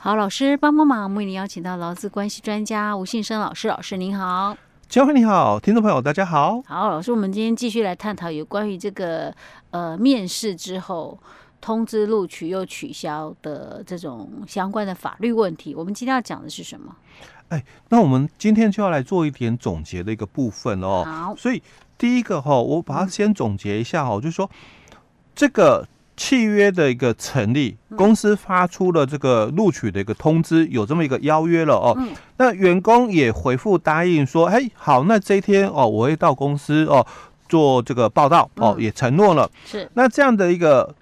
好，老师帮帮忙，为您邀请到劳资关系专家吴信生老师，老师您好。嘉惠你好，听众朋友大家好。好，老师，我们今天继续来探讨有关于这个呃面试之后通知录取又取消的这种相关的法律问题。我们今天要讲的是什么？哎，那我们今天就要来做一点总结的一个部分哦。好，所以第一个哈、哦，我把它先总结一下哈、就是说这个契约的一个成立，公司发出了这个录取的一个通知，有这么一个邀约了哦。嗯、那员工也回复答应说，哎，好，那这一天哦，我会到公司哦做这个报道哦，也承诺了。是，那这样的一个。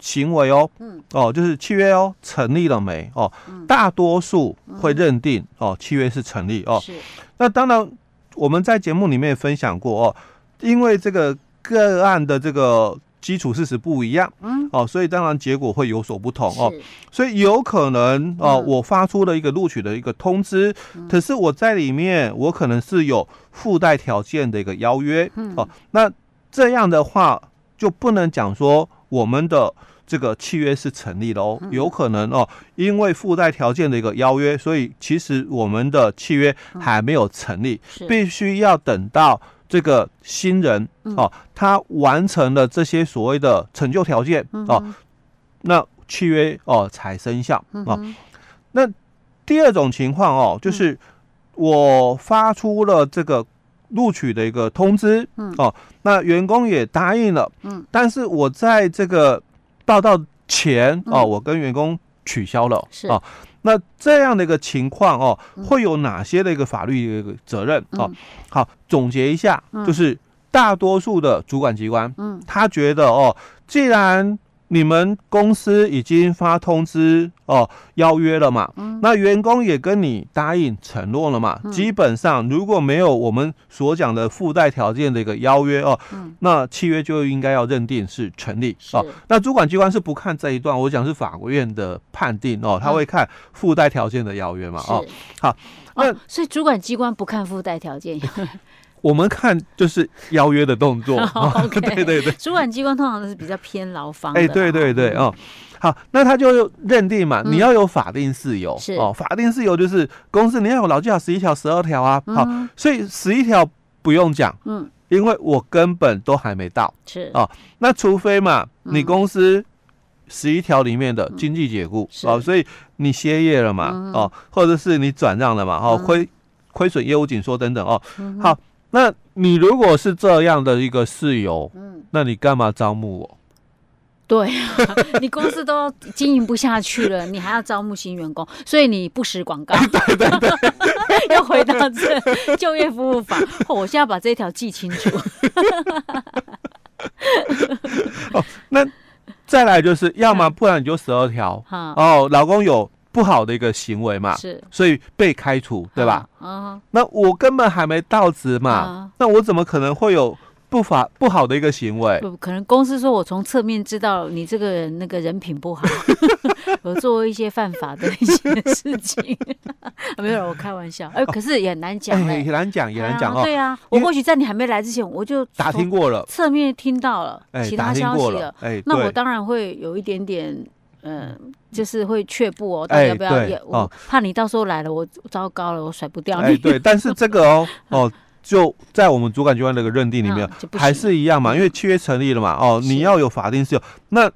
行为哦，嗯，哦，就是契约哦，成立了没？哦，大多数会认定哦，契约是成立哦。是。那当然，我们在节目里面也分享过哦，因为这个个案的这个基础事实不一样，嗯，哦，所以当然结果会有所不同哦。所以有可能哦，我发出了一个录取的一个通知，可是我在里面我可能是有附带条件的一个邀约，嗯。哦，那这样的话就不能讲说我们的。这个契约是成立的哦，有可能哦，因为附带条件的一个邀约，所以其实我们的契约还没有成立，必须要等到这个新人哦，他完成了这些所谓的成就条件哦，那契约哦才生效哦。那第二种情况哦，就是我发出了这个录取的一个通知哦，那员工也答应了，嗯，但是我在这个报到前哦，我跟员工取消了。是。哦，那这样的一个情况哦，会有哪些的一个法律责任？哦？好，总结一下，就是大多数的主管机关，嗯，他觉得哦，既然你们公司已经发通知哦，邀约了嘛，嗯，那员工也跟你答应承诺了嘛，基本上如果没有我们所讲的附带条件的一个邀约哦，嗯，那契约就应该要认定是成立哦。那主管机关是不看这一段，我讲是法院的判定哦，他会看附带条件的邀约嘛，哦，好，那所以主管机关不看附带条件。我们看就是邀约的动作，对对对，主管机关通常都是比较偏劳方。哎，对对对，哦，好，那他就认定嘛，你要有法定事由，是。哦，法定事由就是公司你要有劳基法十一条、十二条啊，好，所以十一条不用讲，嗯，因为我根本都还没到，是。哦，那除非嘛，你公司十一条里面的经济解雇，哦，所以你歇业了嘛，哦，或者是你转让了嘛，哦，亏亏损业务紧缩等等，哦，好。那你如果是这样的一个室友，嗯，那你干嘛招募我？对啊，你公司都经营不下去了，你还要招募新员工，所以你不实广告。对对对，又回到这就业服务法，我现在要把这条记清楚。哦，那再来就是，要么不然你就十二条。哦，老公有。不好的一个行为嘛，是，所以被开除，对吧？啊，那我根本还没到职嘛，那我怎么可能会有不法不好的一个行为？不可能，公司说我从侧面知道你这个人那个人品不好，有做一些犯法的一些事情。没有，我开玩笑。哎，可是也难讲，也难讲，也难讲哦。对啊，我或许在你还没来之前，我就打听过了，侧面听到了其他消息了。哎，那我当然会有一点点。嗯，就是会却步哦，大家要不要？也我怕你到时候来了，我糟糕了，我甩不掉你。哎，对，但是这个哦哦，就在我们主管机关那个认定里面，还是一样嘛，因为契约成立了嘛，哦，你要有法定事由。那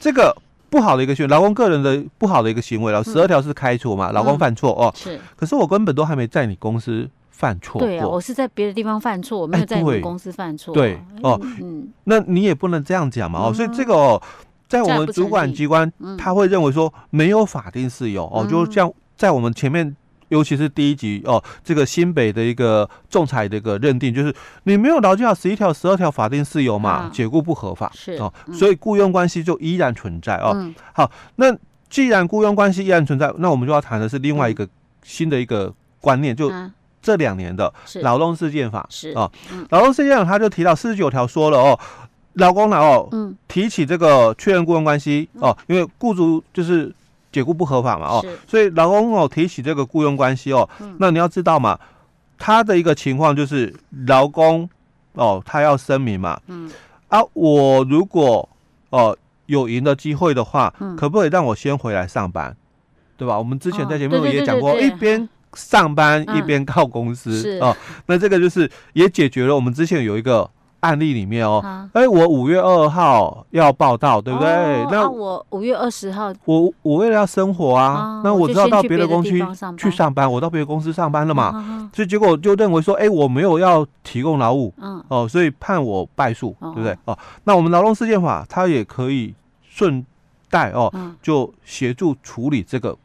这个不好的一个行为，劳工个人的不好的一个行为了，十二条是开除嘛，劳工犯错哦，是。可是我根本都还没在你公司犯错。对啊，我是在别的地方犯错，我没有在你公司犯错。对哦，嗯，那你也不能这样讲嘛，哦，所以这个哦。在我们主管机关，他会认为说没有法定事由哦，就像在我们前面，尤其是第一集哦，这个新北的一个仲裁的一个认定，就是你没有劳基法十一条、十二条法定事由嘛，解雇不合法是。哦，所以雇佣关系就依然存在哦。好，那既然雇佣关系依然存在，那我们就要谈的是另外一个新的一个观念，就这两年的劳动事件法是。啊，劳动事件法他就提到四十九条说了哦。劳工呢？哦，嗯，提起这个确认雇佣关系哦，因为雇主就是解雇不合法嘛，哦，所以劳工哦提起这个雇佣关系哦，那你要知道嘛，他的一个情况就是劳工哦，他要声明嘛，嗯，啊，我如果哦有赢的机会的话，可不可以让我先回来上班？对吧？我们之前在节目也讲过，一边上班嗯一边靠公司是哦。那这个就是也解决了我们之前有一个案例里面哦，啊。哎，我五月二号要报道，对不对？那我五月二十号我我为了要生活啊哦，那我就知道到别的的公司去上班，我到别的公司上班了嘛，啊所以结果就认为说，哎，我没有要提供劳务嗯。哦，所以判我败诉，哦。对不对？哦，那我们劳动事件法它也可以顺带哦，嗯。就协助处理这个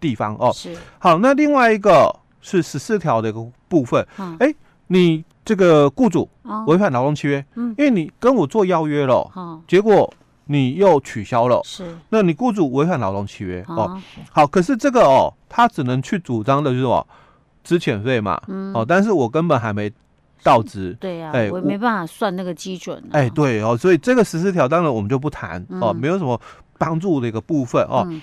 地方哦。是。好，那另外一个是十四条的一个部分，嗯。哎，你这个雇主哦。违反劳动契约，嗯。因为你跟我做邀约了，哦。结果你又取消了，是。那你雇主违反劳动契约哦。哦。好，可是这个哦，他只能去主张的就是什么资遣费嘛，嗯。哦，但是我根本还没到职。对呀哎，我没办法算那个基准啊。哎，对哦，所以这个十四条当然我们就不谈哦，嗯没有什么帮助的一个部分哦。嗯。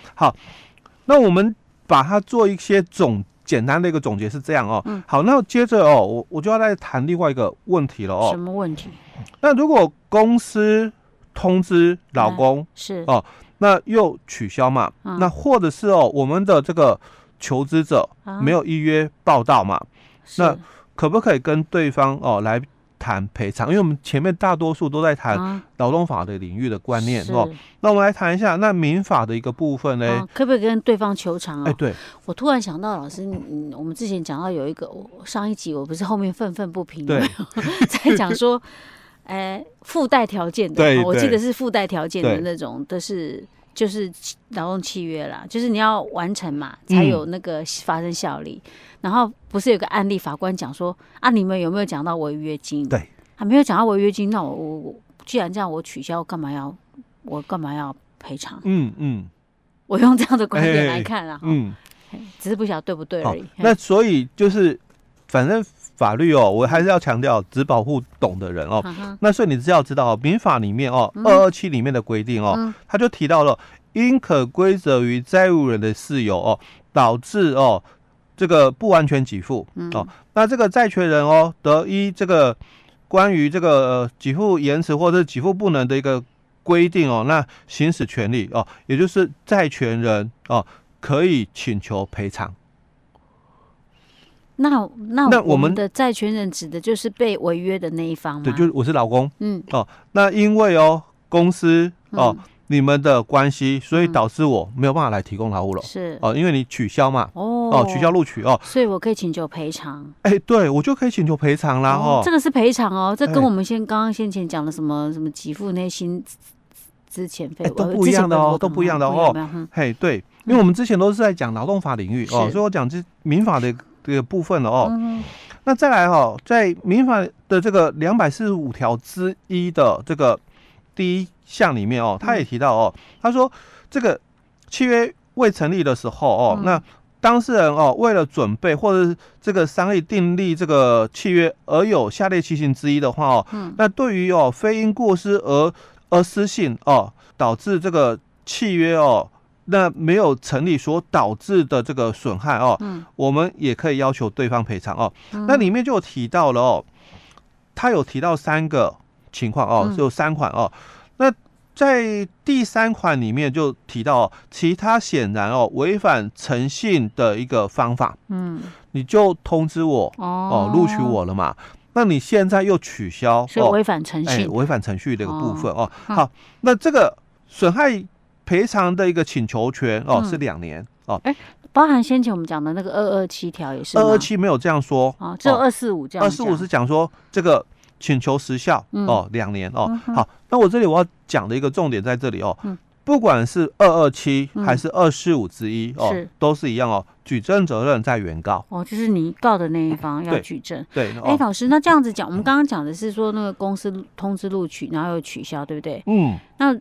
那我们把它做一些总简单的一个总结是这样哦。嗯。好，那接着哦，我我就要再谈另外一个问题了哦。什哦。么问题？那如果公司通知老公，是。哦那又取消嘛，嗯。那或者是哦，我们的这个求职者啊。没有预约报到嘛，那可不可以跟对方哦来谈赔偿？因为我们前面大多数都在谈啊劳动法的领域的观念是哦。那我们来谈一下那民法的一个部分呢？啊可不可以跟对方求偿啊哎，啊？对，我突然想到，老师，嗯，我们之前讲到有一个，我上一集我不是后面愤愤不平，在讲说，哎，附带条件的，我记得是附带条件的那种，都是就是劳动契约啦，就是你要完成嘛，才有那个发生效力。然后不是有个案例，法官讲说啊，你们有没有讲到违约金？对，还没有讲到违约金，那我我我既然这样，我取消，干嘛要我干嘛要赔偿？嗯嗯我用这样的观点哎来看啊，哈嗯，只是不晓得对不对而已。，那所以就是反正法律哦，我还是要强调，只保护懂的人哦。那所以你只要知道哦，民法里面哦，嗯。二二七里面的规定哦，嗯。他就提到了，因可归责于债务人的事由哦，导致哦这个不完全给付。嗯。哦，那这个债权人哦得依这个关于这个呃给付延迟或者是给付不能的一个规定哦，那行使权利哦，也就是债权人哦可以请求赔偿。那那那我们的债权人指的就是被违约的那一方吗？对，就是我是老公嗯。哦，那因为哦公司哦、嗯你们的关系，所以嗯。导致我没有办法来提供劳务了是。哦，因为你取消嘛。哦。哦，取消，录取哦，所以我可以请求赔偿。哎、对我就可以请求赔偿啦哦。这个是赔偿哦，这跟哎。我们先刚刚先前讲的什么什么给付那薪资遣费哎都不一样的哦都不一样的哦嘿，对，因为我们之前都是在讲劳动法领域哦，所以我讲这民法的这个部分了哦。嗯那再来哦，在民法的这个两百四十五条之一的这个第一项里面哦，他也提到哦，他说这个契约未成立的时候哦，嗯那当事人哦为了准备或者是这个商议订立这个契约而有下列情形之一的话哦，嗯那对于哦非因过失而而失信哦，导致这个契约哦。那没有成立所导致的这个损害哦，嗯我们也可以要求对方赔偿哦。嗯那里面就有提到了哦，他有提到三个情况哦，嗯就三款哦。那在第三款里面就提到、哦，其他显然哦违反诚信的一个方法，嗯你就通知我哦哦，录取，我了嘛。那你现在又取消哦，所以违反诚哎，信。违反程序的一个部分哦。嗯好，那这个损害赔偿的一个请求权哦嗯。是两年哦，哎包含先前我们讲的那个二二七条也是二二七没有这样说，啊，只有二四五这样讲。二四五是讲说这个请求时效、嗯。哦，两年哦。嗯。好，那我这里我要讲的一个重点在这里哦，嗯。不管是二二七嗯还是二四五之一哦，都是一样哦，举证责任在原告。哦，就是你告的那一方要对举证。对哎，哦，老师，那这样子讲，我们刚刚讲的是说那个公司通知录取，然后又取消，对不对？嗯，那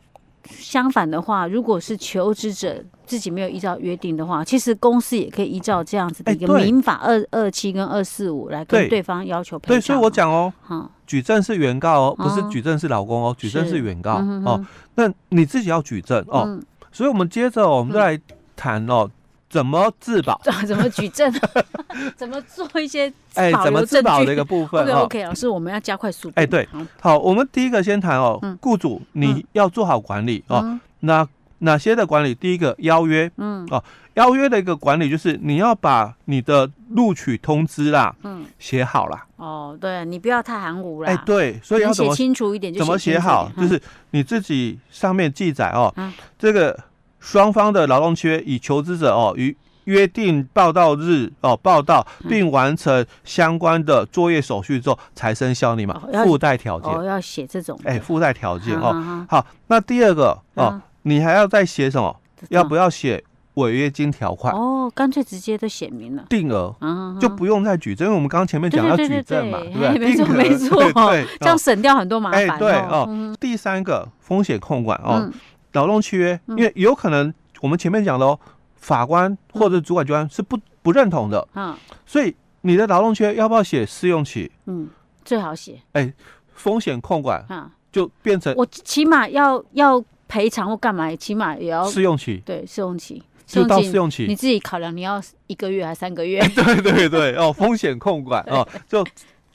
相反的话，如果是求职者自己没有依照约定的话，其实公司也可以依照这样子的一个民法二二七跟二四五来跟对。对方要求赔偿。对，所以我讲哦，哈，举证是原告哦，不是哦举证是老公哦，举证是是原告哦。那你自己要举证哦。嗯，所以我们接着哦我们再来谈哦，怎么自保，怎么举证？怎么做一些哎，怎么自保的一个部分 OK 哦。OK，老师，我们要加快速度。哎对好，我们第一个先谈哦嗯，雇主你要做好管理哦。嗯那哪些的管理？第一个邀约，嗯哦，邀约的一个管理就是你要把你的录取通知啦，嗯，写好啦。哦，对，你不要太含糊啦。哎，对，所以要写清楚一点就，怎么写好？就是你自己上面记载哦，这个双方的劳动契约以求职者哦与。约定报到日哦，报到并完成相关的作业手续之后才生效，你嘛附带条件哦，要写这种哎，附带条件哦。好，那第二个哦，你还要再写什么？要不要写违约金条款？哦，干脆直接都写明了，定额就不用再举证，因为我们刚刚前面讲要举证嘛，对不对？没错没错，对，这样省掉很多麻烦。对哦，第三个风险控管哦，劳动契约，因为有可能我们前面讲的哦。法官或者主管机关是不不认同的，嗯，所以你的劳动契约要不要写试用期？嗯，最好写。哎，风险控管，就变成我起码要要赔偿或干嘛，起码也要试用期。对，试用期就到试用期，你自己考量，你要一个月还是三个月？对对对，哦，风险控管哦，就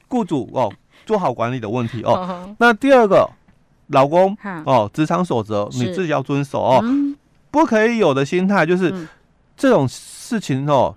雇主哦做好管理的问题哦。那第二个，劳工哦，职场守则你自己要遵守哦。不可以有的心态就是，这种事情哦，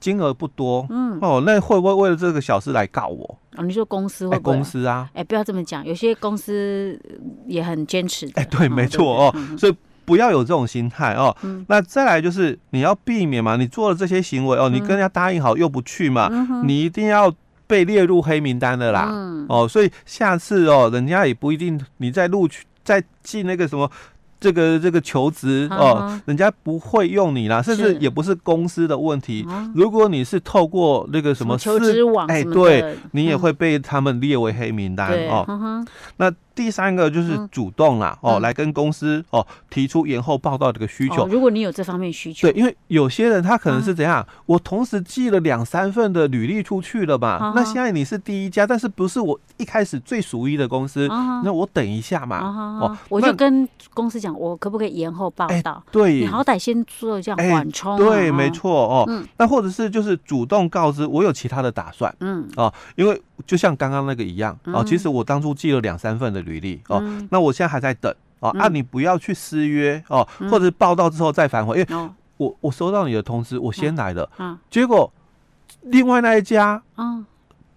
金额不多，嗯。哦，那会不会为了这个小事来告我？啊，你说公司会？公司啊，哎，不要这么讲，有些公司也很坚持的。哎，对，没错哦，所以不要有这种心态哦。那再来就是你要避免嘛，你做了这些行为哦，你跟人家答应好又不去嘛，你一定要被列入黑名单的啦。哦，所以下次哦，人家也不一定你在录取在进那个什么。这个这个求职哦，人家不会用你啦，甚至也不是公司的问题。如果你是透过那个什么求职网，哎，对，你也会被他们列为黑名单哦。那。第三个就是主动啦，哦，来跟公司哦提出延后报道这个需求。如果你有这方面需求，对，因为有些人他可能是怎样，我同时寄了两三份的履历出去了吧？那现在你是第一家，但是不是我一开始最熟悉的公司？那我等一下嘛，哦，我就跟公司讲，我可不可以延后报道？对，你好歹先做这样缓冲。对，没错哦。那或者是就是主动告知我有其他的打算，嗯，哦，因为。就像刚刚那个一样哦，其实我当初寄了两三份的履历哦，那我现在还在等哦，啊，你不要去失约哦，或者是报到之后再反悔，因为我我收到你的通知，我先来了，结果另外那一家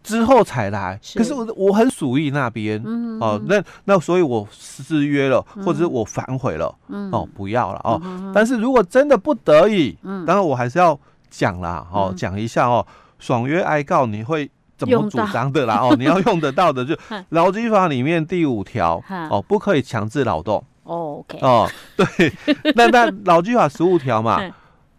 之后才来，可是我我很属意那边哦，那那所以我失约了，或者是我反悔了，哦，不要了哦，但是如果真的不得已，当然我还是要讲啦，哦，讲一下哦，爽约哀告你会。怎么主张的啦？哦，你要 用得到的就劳基法里面第五条哦，不可以强制劳动。哦，OK。哦，对，那那劳基法十五条嘛，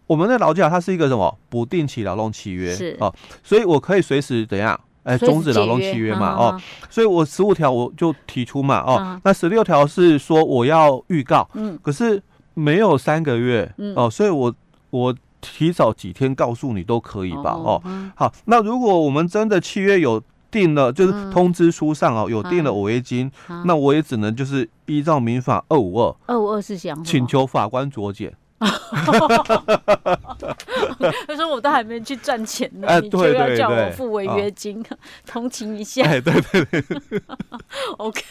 我们的劳基法它是一个什么不定期劳动契约。是。哦，所以我可以随时怎样哎终止劳动契约嘛哦，所以我十五条我就提出嘛哦，那十六条是说我要预告，嗯，可是没有三个月哦，所以我我。提早几天告诉你都可以吧？哦，好，那如果我们真的契约有定了，就是通知书上哦有定了违约金，那我也只能就是依照民法二五二，二五二是想请求法官酌减。他说我都还没去赚钱呢，你就要叫我付违约金，同情一下。对对对，OK，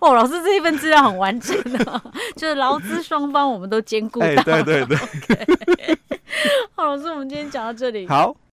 哦，老师这一份资料很完整的，就是劳资双方我们都兼顾到。对对对。好，老师，我们今天讲到这里。好。